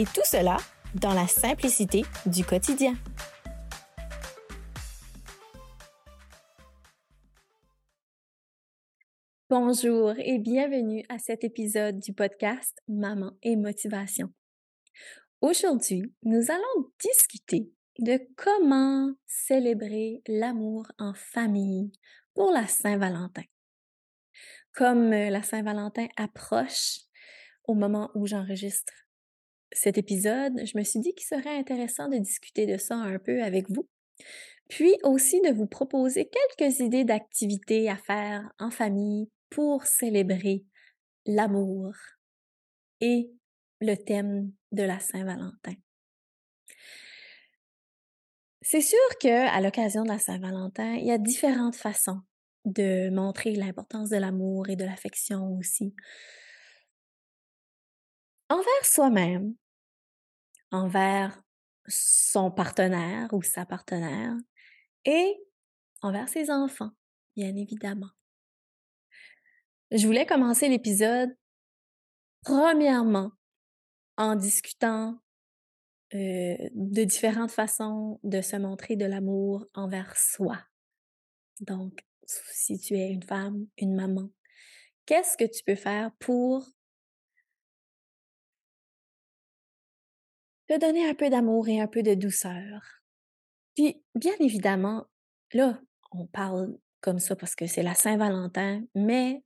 Et tout cela dans la simplicité du quotidien. Bonjour et bienvenue à cet épisode du podcast Maman et Motivation. Aujourd'hui, nous allons discuter de comment célébrer l'amour en famille pour la Saint-Valentin. Comme la Saint-Valentin approche au moment où j'enregistre cet épisode, je me suis dit qu'il serait intéressant de discuter de ça un peu avec vous, puis aussi de vous proposer quelques idées d'activités à faire en famille pour célébrer l'amour et le thème de la Saint-Valentin. C'est sûr que à l'occasion de la Saint-Valentin, il y a différentes façons de montrer l'importance de l'amour et de l'affection aussi. Envers soi-même, envers son partenaire ou sa partenaire et envers ses enfants, bien évidemment. Je voulais commencer l'épisode premièrement en discutant euh, de différentes façons de se montrer de l'amour envers soi. Donc, si tu es une femme, une maman, qu'est-ce que tu peux faire pour donner un peu d'amour et un peu de douceur? Puis, bien évidemment, là, on parle comme ça parce que c'est la Saint-Valentin, mais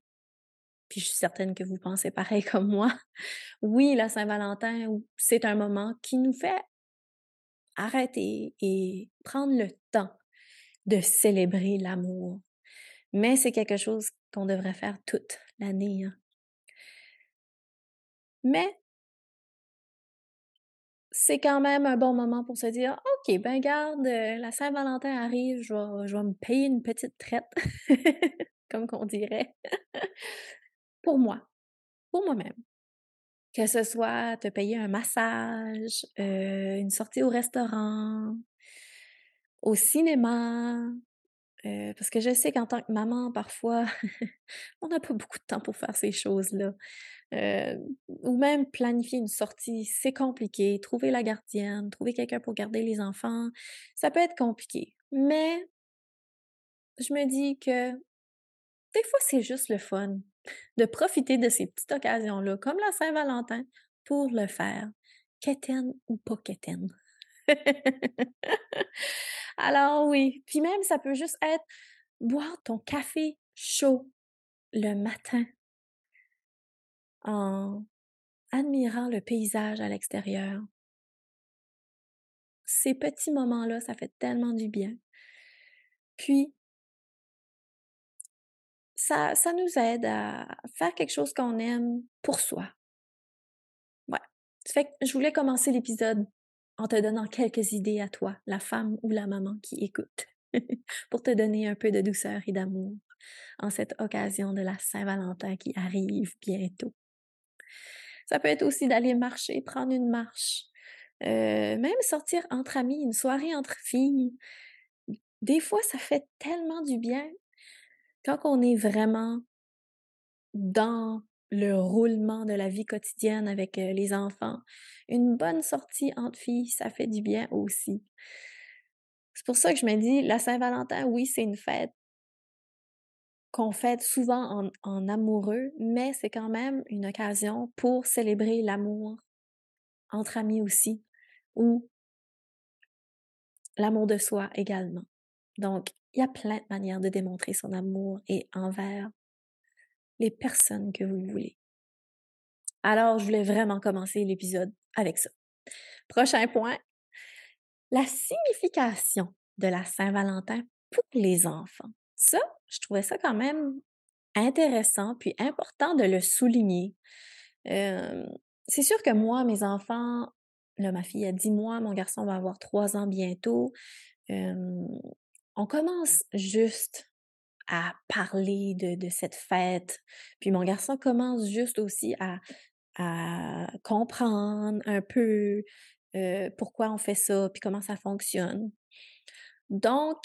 puis je suis certaine que vous pensez pareil comme moi. Oui, la Saint-Valentin, c'est un moment qui nous fait arrêter et prendre le temps de célébrer l'amour. Mais c'est quelque chose qu'on devrait faire toute l'année. Hein. Mais c'est quand même un bon moment pour se dire OK, ben garde, euh, la Saint-Valentin arrive, je vais, je vais me payer une petite traite, comme qu'on dirait pour moi, pour moi-même. Que ce soit te payer un massage, euh, une sortie au restaurant, au cinéma, euh, parce que je sais qu'en tant que maman, parfois, on n'a pas beaucoup de temps pour faire ces choses-là. Euh, ou même planifier une sortie, c'est compliqué. Trouver la gardienne, trouver quelqu'un pour garder les enfants, ça peut être compliqué. Mais je me dis que des fois, c'est juste le fun de profiter de ces petites occasions-là, comme la Saint-Valentin, pour le faire, quétaine ou pas quétaine. Alors oui, puis même ça peut juste être boire ton café chaud le matin en admirant le paysage à l'extérieur. Ces petits moments-là, ça fait tellement du bien. Puis, ça, ça nous aide à faire quelque chose qu'on aime pour soi. Ouais. Fait je voulais commencer l'épisode en te donnant quelques idées à toi, la femme ou la maman qui écoute, pour te donner un peu de douceur et d'amour en cette occasion de la Saint-Valentin qui arrive bientôt. Ça peut être aussi d'aller marcher, prendre une marche, euh, même sortir entre amis, une soirée entre filles. Des fois, ça fait tellement du bien quand on est vraiment dans le roulement de la vie quotidienne avec euh, les enfants. Une bonne sortie entre filles, ça fait du bien aussi. C'est pour ça que je me dis, la Saint-Valentin, oui, c'est une fête qu'on fête souvent en, amoureux, mais c'est quand même une occasion pour célébrer l'amour entre amis aussi, ou l'amour de soi également. Donc, il y a plein de manières de démontrer son amour et envers les personnes que vous voulez. Alors, je voulais vraiment commencer l'épisode avec ça. Prochain point, la signification de la Saint-Valentin pour les enfants. Ça, je trouvais ça quand même intéressant puis important de le souligner. c'est sûr que moi, mes enfants là, ma fille a 10 mois, mon garçon va avoir 3 ans bientôt. on commence juste à parler de, cette fête. Puis mon garçon commence juste aussi à, comprendre un peu pourquoi on fait ça, puis comment ça fonctionne. Donc,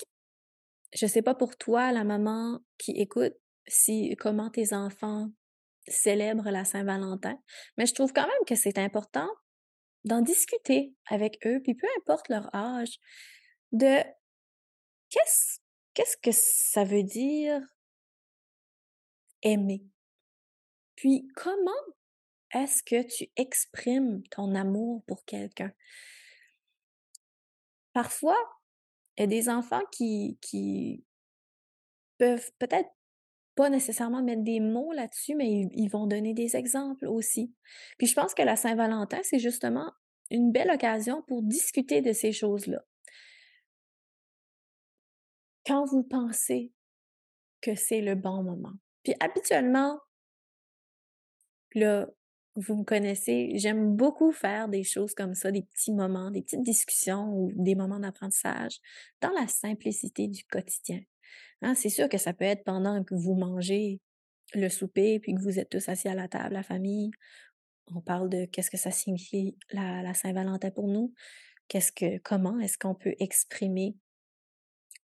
je sais pas pour toi, la maman qui écoute, si comment tes enfants célèbrent la Saint-Valentin, mais je trouve quand même que c'est important d'en discuter avec eux, puis peu importe leur âge, de qu'est-ce qu'est-ce que ça veut dire aimer? Puis comment est-ce que tu exprimes ton amour pour quelqu'un? Parfois, il y a des enfants qui, qui peuvent peut-être pas nécessairement mettre des mots là-dessus, mais ils, ils, vont donner des exemples aussi. Puis je pense que la Saint-Valentin, c'est justement une belle occasion pour discuter de ces choses-là. Quand vous pensez que c'est le bon moment. Puis habituellement, là, vous me connaissez, j'aime beaucoup faire des choses comme ça, des petits moments, des petites discussions ou des moments d'apprentissage dans la simplicité du quotidien. Hein, c'est sûr que ça peut être pendant que vous mangez le souper puis que vous êtes tous assis à la table, la famille. On parle de qu'est-ce que ça signifie la, la Saint-Valentin pour nous. Qu'est-ce que, comment est-ce qu'on peut exprimer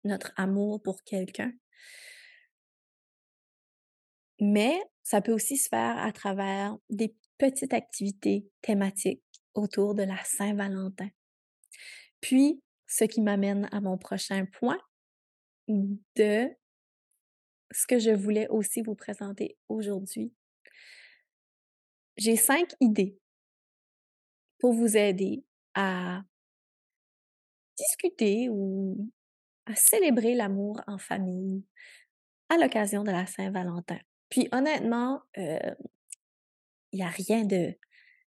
notre amour pour quelqu'un. Mais ça peut aussi se faire à travers des petites activités thématiques autour de la Saint-Valentin. Puis, ce qui m'amène à mon prochain point de ce que je voulais aussi vous présenter aujourd'hui. J'ai cinq idées pour vous aider à discuter ou à célébrer l'amour en famille à l'occasion de la Saint-Valentin. Puis honnêtement, il n'y a rien de...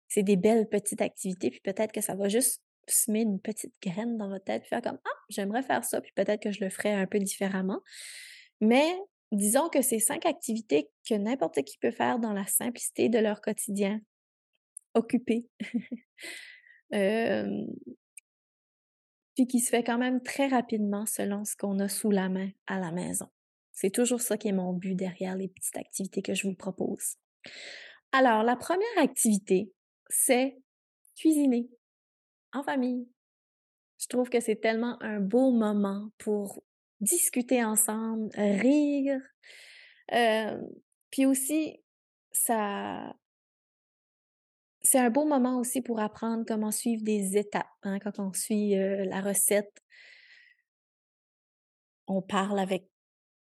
C'est des belles petites activités, puis peut-être que ça va juste semer une petite graine dans votre tête, puis faire comme Ah, j'aimerais faire ça, puis peut-être que je le ferais un peu différemment. Mais disons que c'est cinq activités que n'importe qui peut faire dans la simplicité de leur quotidien, occupé. puis qui se fait quand même très rapidement selon ce qu'on a sous la main à la maison. C'est toujours ça qui est mon but derrière les petites activités que je vous propose. Alors, la première activité, c'est cuisiner en famille. Je trouve que c'est tellement un beau moment pour discuter ensemble, rire. Euh, puis aussi, ça, c'est un beau moment aussi pour apprendre comment suivre des étapes. Hein, quand on suit la recette, on parle avec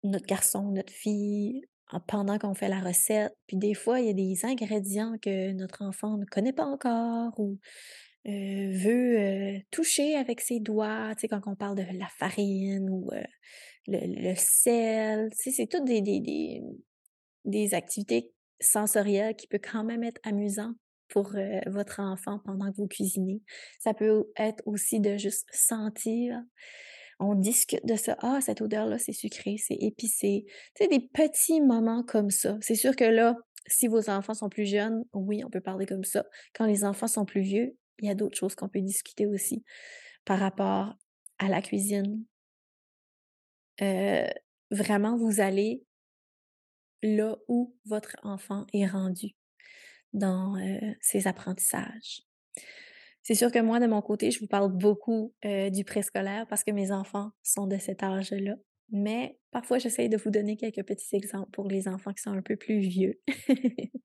notre garçon, notre fille, pendant qu'on fait la recette. Puis des fois, il y a des ingrédients que notre enfant ne connaît pas encore ou veut toucher avec ses doigts. Tu sais, quand on parle de la farine ou le, sel, c'est toutes des, des, des, des activités sensorielles qui peuvent quand même être amusantes pour votre enfant pendant que vous cuisinez. Ça peut être aussi de juste sentir. On discute de ça. Ah, cette odeur-là, c'est sucré, c'est épicé. Tu sais, des petits moments comme ça. C'est sûr que là, si vos enfants sont plus jeunes, oui, on peut parler comme ça. Quand les enfants sont plus vieux, il y a d'autres choses qu'on peut discuter aussi par rapport à la cuisine. vraiment, vous allez là où votre enfant est rendu dans ses apprentissages. C'est sûr que moi, de mon côté, je vous parle beaucoup du préscolaire parce que mes enfants sont de cet âge-là. Mais parfois, j'essaye de vous donner quelques petits exemples pour les enfants qui sont un peu plus vieux.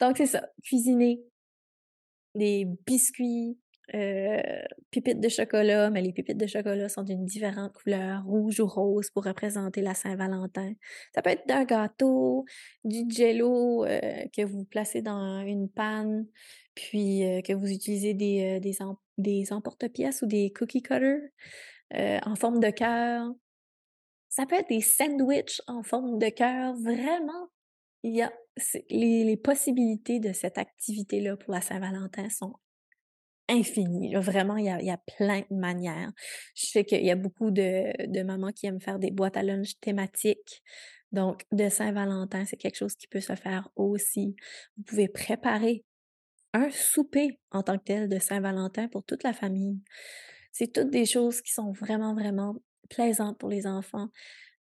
Donc, c'est ça. Cuisiner des biscuits, euh, de chocolat, mais les pépites de chocolat sont d'une différente couleur, rouge ou rose, pour représenter la Saint-Valentin. Ça peut être d'un gâteau, du jello euh, que vous placez dans une panne, puis euh, que vous utilisez des, des, des emporte-pièces ou des cookie cutters en forme de cœur. Ça peut être des sandwichs en forme de cœur. Vraiment, il y a les, les possibilités de cette activité-là pour la Saint-Valentin sont infini. Vraiment, il y, a, il y, a, plein de manières. Je sais qu'il y a beaucoup de, de, mamans qui aiment faire des boîtes à lunch thématiques. Donc, de Saint-Valentin, c'est quelque chose qui peut se faire aussi. Vous pouvez préparer un souper en tant que tel de Saint-Valentin pour toute la famille. C'est toutes des choses qui sont vraiment, vraiment plaisantes pour les enfants.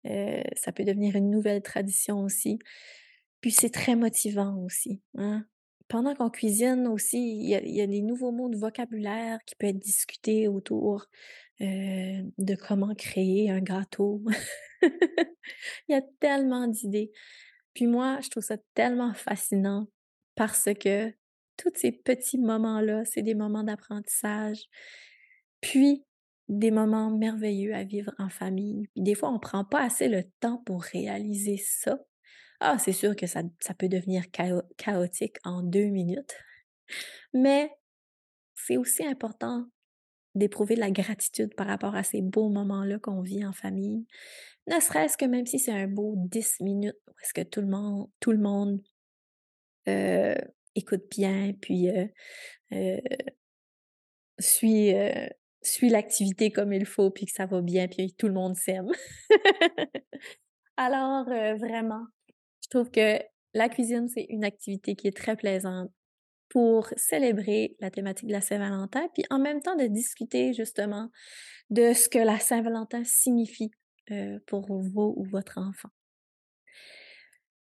Euh, ça peut devenir une nouvelle tradition aussi. Puis c'est très motivant aussi. Hein? Pendant qu'on cuisine aussi, il y, a, des nouveaux mots de vocabulaire qui peuvent être discutés autour euh, de comment créer un gâteau. il y a tellement d'idées. Puis moi, je trouve ça tellement fascinant parce que tous ces petits moments-là, c'est des moments d'apprentissage, puis des moments merveilleux à vivre en famille. Puis des fois, on ne prend pas assez le temps pour réaliser ça. Ah, c'est sûr que ça, ça peut devenir chaotique en deux minutes, mais c'est aussi important d'éprouver de la gratitude par rapport à ces beaux moments-là qu'on vit en famille. Ne serait-ce que même si c'est un beau 10 minutes où est-ce que tout le monde, tout le monde euh, écoute bien, puis euh, euh, suit, suit l'activité comme il faut, puis que ça va bien, puis tout le monde s'aime. Alors, vraiment, trouve que la cuisine, c'est une activité qui est très plaisante pour célébrer la thématique de la Saint-Valentin, puis en même temps de discuter justement de ce que la Saint-Valentin signifie pour vous ou votre enfant.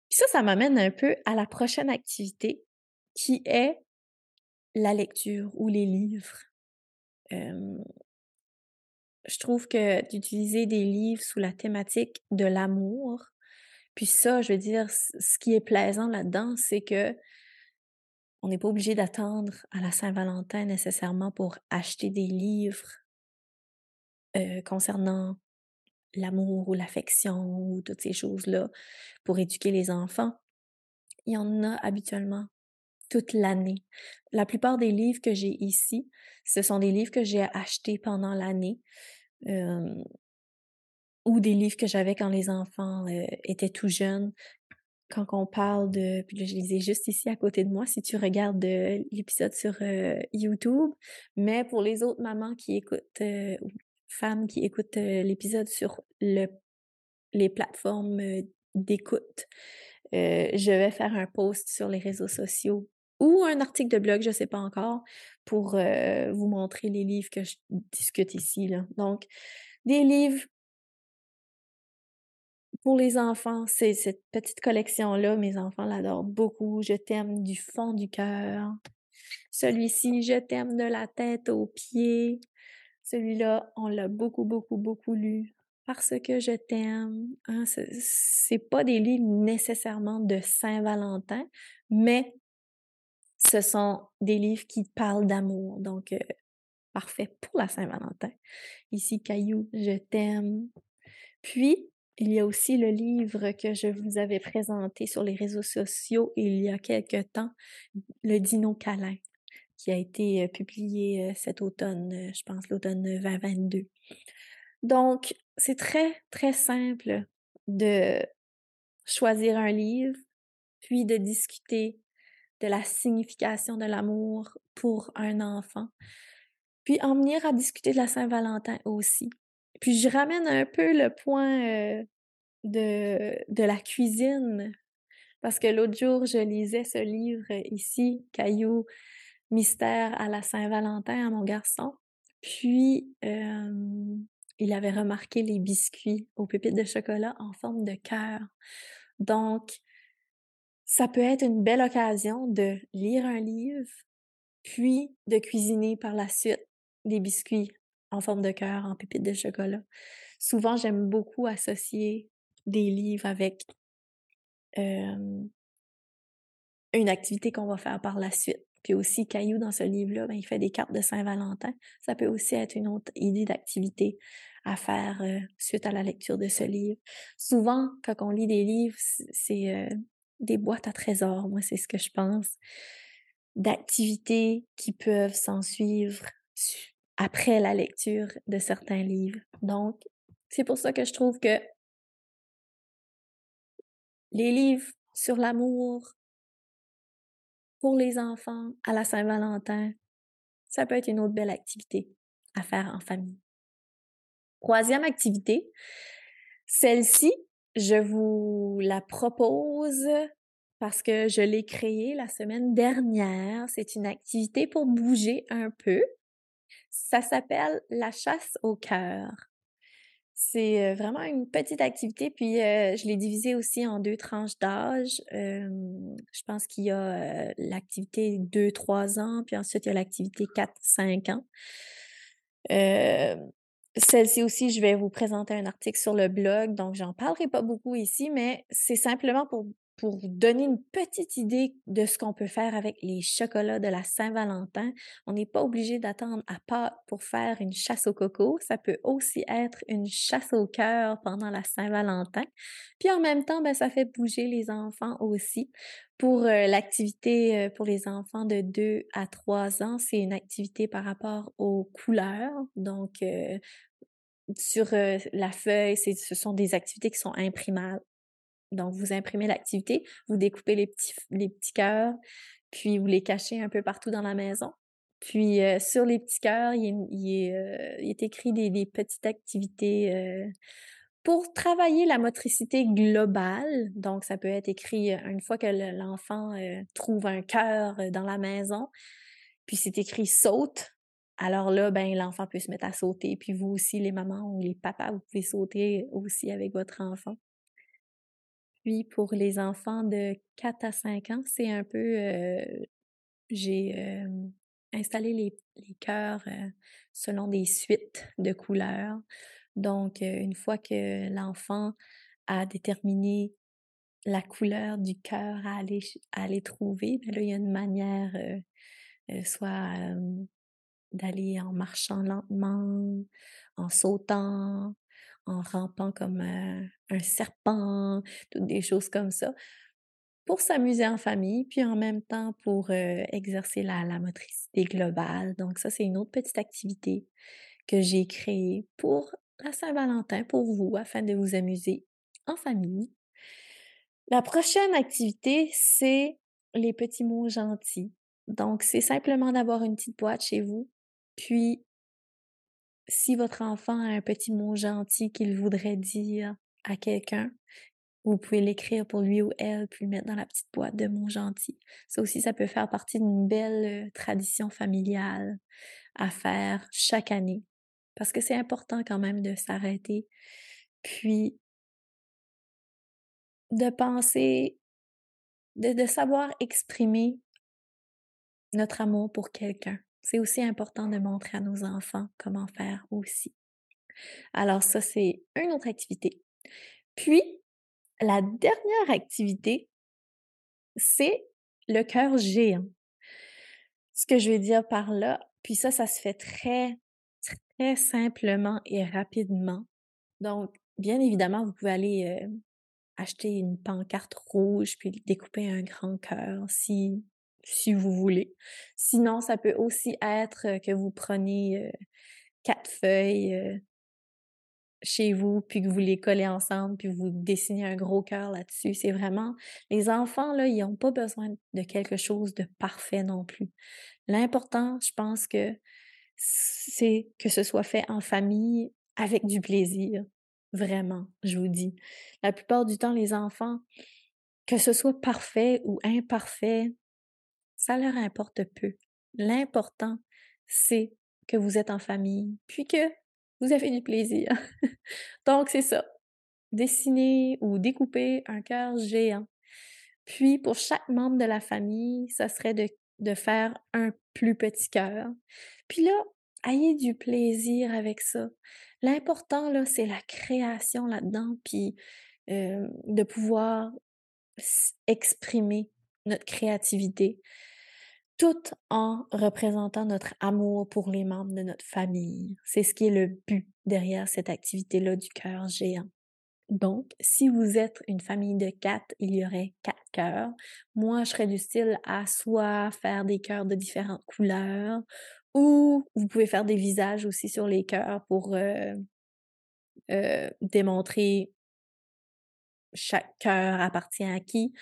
Puis ça, ça m'amène un peu à la prochaine activité qui est la lecture ou les livres. je trouve que d'utiliser des livres sous la thématique de l'amour, puis ça, je veux dire, ce qui est plaisant là-dedans, c'est que on n'est pas obligé d'attendre à la Saint-Valentin nécessairement pour acheter des livres concernant l'amour ou l'affection ou toutes ces choses-là pour éduquer les enfants. Il y en a habituellement toute l'année. La plupart des livres que j'ai ici, ce sont des livres que j'ai achetés pendant l'année ou des livres que j'avais quand les enfants étaient tout jeunes. Quand on parle de, puis je les ai juste ici à côté de moi si tu regardes l'épisode sur YouTube, mais pour les autres mamans qui écoutent femmes qui écoutent l'épisode sur le, les plateformes d'écoute, je vais faire un post sur les réseaux sociaux ou un article de blog, je ne sais pas encore, pour vous montrer les livres que je discute ici. Là. Donc, des livres pour les enfants, c'est cette petite collection-là. Mes enfants l'adorent beaucoup. Je t'aime du fond du cœur. Celui-ci, je t'aime de la tête aux pieds. Celui-là, on l'a beaucoup, beaucoup, beaucoup lu parce que je t'aime. Hein, c'est pas des livres nécessairement de Saint-Valentin, mais ce sont des livres qui parlent d'amour. Donc, euh, parfait pour la Saint-Valentin. Ici, Caillou, je t'aime. Puis, il y a aussi le livre que je vous avais présenté sur les réseaux sociaux il y a quelque temps, le Dino Câlin qui a été publié cet automne, je pense l'automne 2022. Donc, c'est très, très simple de choisir un livre, puis de discuter de la signification de l'amour pour un enfant, puis en venir à discuter de la Saint-Valentin aussi. Puis je ramène un peu le point de, la cuisine, parce que l'autre jour, je lisais ce livre ici, Caillou mystère à la Saint-Valentin à mon garçon. Puis, il avait remarqué les biscuits aux pépites de chocolat en forme de cœur. Donc, ça peut être une belle occasion de lire un livre, puis de cuisiner par la suite des biscuits en forme de cœur, en pépites de chocolat. Souvent, j'aime beaucoup associer des livres avec une activité qu'on va faire par la suite. Puis aussi, Caillou, dans ce livre-là, ben, il fait des cartes de Saint-Valentin. Ça peut aussi être une autre idée d'activité à faire suite à la lecture de ce livre. Souvent, quand on lit des livres, c'est des boîtes à trésors, moi, c'est ce que je pense, d'activités qui peuvent s'en suivre après la lecture de certains livres. Donc, c'est pour ça que je trouve que les livres sur l'amour, pour les enfants à la Saint-Valentin, ça peut être une autre belle activité à faire en famille. Troisième activité, celle-ci, je vous la propose parce que je l'ai créé la semaine dernière. C'est une activité pour bouger un peu. Ça s'appelle la chasse au cœur. C'est vraiment une petite activité, puis je l'ai divisée aussi en deux tranches d'âge. je pense qu'il y a l'activité 2-3 ans, puis ensuite il y a l'activité 4-5 ans. Celle-ci aussi, je vais vous présenter un article sur le blog, donc j'en parlerai pas beaucoup ici, mais c'est simplement pour pour donner une petite idée de ce qu'on peut faire avec les chocolats de la Saint-Valentin. On n'est pas obligé d'attendre à Pâques pour faire une chasse au coco. Ça peut aussi être une chasse au cœur pendant la Saint-Valentin. Puis en même temps, ben, ça fait bouger les enfants aussi. Pour euh, l'activité euh, pour les enfants de 2 à 3 ans, c'est une activité par rapport aux couleurs. Donc, euh, sur la feuille, ce sont des activités qui sont imprimables. Donc, vous imprimez l'activité, vous découpez les petits, cœurs, puis vous les cachez un peu partout dans la maison. Puis euh, sur les petits cœurs, il, est, euh, est écrit des, des petites activités euh, pour travailler la motricité globale. Donc, ça peut être écrit une fois que l'enfant trouve un cœur dans la maison, puis c'est écrit saute. Alors là, ben l'enfant peut se mettre à sauter. Puis vous aussi, les mamans ou les papas, vous pouvez sauter aussi avec votre enfant. Puis pour les enfants de 4 à 5 ans, c'est un peu, j'ai installé les, les cœurs selon des suites de couleurs. Donc, une fois que l'enfant a déterminé la couleur du cœur à aller, aller trouver, bien là, il y a une manière, soit d'aller en marchant lentement, en sautant, en rampant comme un serpent, toutes des choses comme ça, pour s'amuser en famille, puis en même temps pour exercer la, la, motricité globale. Donc ça, c'est une autre petite activité que j'ai créée pour la Saint-Valentin, pour vous, afin de vous amuser en famille. La prochaine activité, c'est les petits mots gentils. Donc, c'est simplement d'avoir une petite boîte chez vous, puis si votre enfant a un petit mot gentil qu'il voudrait dire à quelqu'un, vous pouvez l'écrire pour lui ou elle, puis le mettre dans la petite boîte de mots gentils. Ça aussi, ça peut faire partie d'une belle euh, tradition familiale à faire chaque année. Parce que c'est important quand même de s'arrêter, puis de penser, de, de savoir exprimer notre amour pour quelqu'un. C'est aussi important de montrer à nos enfants comment faire aussi. Alors ça, c'est une autre activité. Puis, la dernière activité, c'est le cœur géant. Ce que je vais dire par là, puis ça, ça se fait très, très simplement et rapidement. Donc, bien évidemment, vous pouvez aller euh, acheter une pancarte rouge puis découper un grand cœur si si vous voulez. Sinon, ça peut aussi être que vous prenez quatre feuilles chez vous, puis que vous les collez ensemble, puis vous dessinez un gros cœur là-dessus. C'est vraiment, les enfants, là, ils n'ont pas besoin de quelque chose de parfait non plus. L'important, je pense que c'est que ce soit fait en famille avec du plaisir. Vraiment, je vous dis. La plupart du temps, les enfants, que ce soit parfait ou imparfait, ça leur importe peu. L'important, c'est que vous êtes en famille, puis que vous avez du plaisir. Donc, c'est ça. Dessiner ou découper un cœur géant. Puis, pour chaque membre de la famille, ça serait de, faire un plus petit cœur. Puis là, ayez du plaisir avec ça. L'important, là, c'est la création là-dedans, puis euh, de pouvoir exprimer notre créativité tout en représentant notre amour pour les membres de notre famille. C'est ce qui est le but derrière cette activité-là du cœur géant. Donc, si vous êtes une famille de quatre, il y aurait quatre cœurs. Moi, je serais du style à soit faire des cœurs de différentes couleurs, ou vous pouvez faire des visages aussi sur les cœurs pour euh, euh, démontrer chaque cœur appartient à qui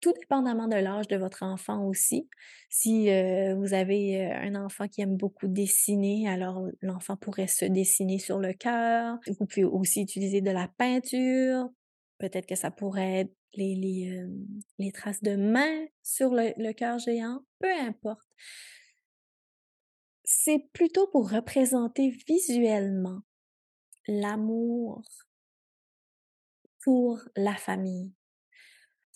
tout dépendamment de l'âge de votre enfant aussi. Si vous avez un enfant qui aime beaucoup dessiner, alors l'enfant pourrait se dessiner sur le cœur. Vous pouvez aussi utiliser de la peinture Peut-être que ça pourrait être les, les, traces de main sur le, le cœur géant, peu importe. C'est plutôt pour représenter visuellement l'amour pour la famille,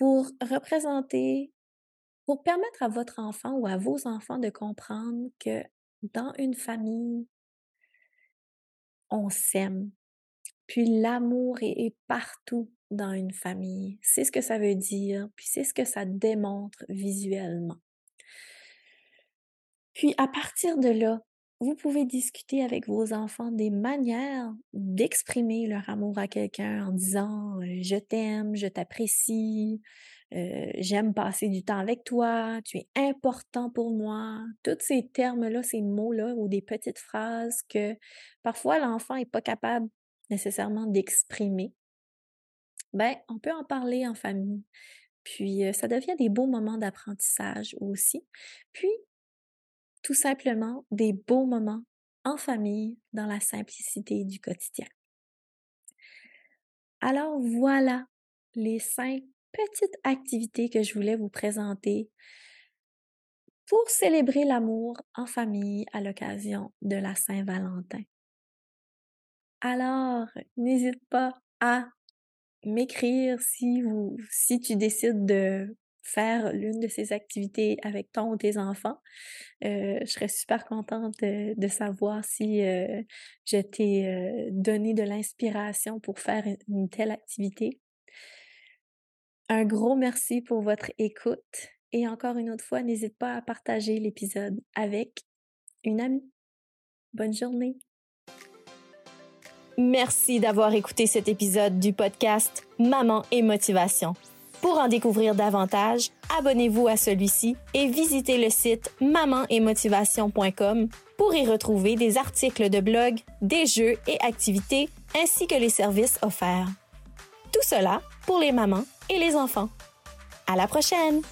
pour représenter, pour permettre à votre enfant ou à vos enfants de comprendre que dans une famille, on s'aime. Puis l'amour est, partout dans une famille. C'est ce que ça veut dire, puis c'est ce que ça démontre visuellement. Puis à partir de là, vous pouvez discuter avec vos enfants des manières d'exprimer leur amour à quelqu'un en disant je t'aime, je t'apprécie, j'aime passer du temps avec toi, tu es important pour moi. Tous ces termes-là, ces mots-là ou des petites phrases que parfois l'enfant n'est pas capable nécessairement d'exprimer. Ben, on peut en parler en famille. Puis ça devient des beaux moments d'apprentissage aussi. Puis tout simplement des beaux moments en famille dans la simplicité du quotidien. Alors voilà les cinq petites activités que je voulais vous présenter pour célébrer l'amour en famille à l'occasion de la Saint-Valentin. Alors, n'hésite pas à m'écrire si si tu décides de faire l'une de ces activités avec ton ou tes enfants. Euh, je serais super contente de, savoir si euh, je t'ai euh, donné de l'inspiration pour faire une telle activité. Un gros merci pour votre écoute et encore une autre fois, n'hésite pas à partager l'épisode avec une amie. Bonne journée. Merci d'avoir écouté cet épisode du podcast Maman et Motivation. Pour en découvrir davantage, abonnez-vous à celui-ci et visitez le site mamanetmotivation.com pour y retrouver des articles de blog, des jeux et activités ainsi que les services offerts. Tout cela pour les mamans et les enfants. À la prochaine!